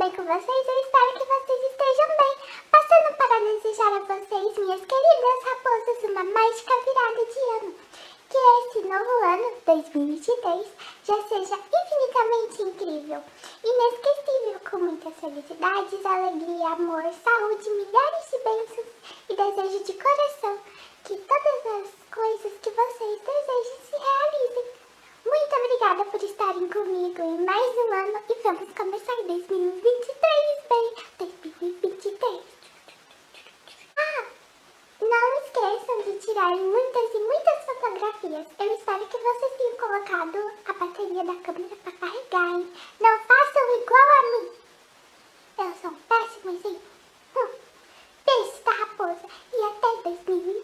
bem com vocês? Eu espero que vocês estejam bem. Passando para desejar a vocês, minhas queridas raposas, uma mágica virada de ano. Que esse novo ano, 2023, já seja infinitamente incrível, inesquecível, com muitas felicidades, alegria, amor, saúde, milhares de bênçãos e desejo de coração que todas as coisas que vocês desejem se realizem. Muito obrigada por estarem comigo em mais um ano e vamos começar 2023 tirarem muitas e muitas fotografias. Eu espero que vocês tenham colocado a bateria da câmera para carregar, hein? Não façam igual a mim. Eu sou um péssimo exemplo. Hum. Beijo da raposa e até 2020.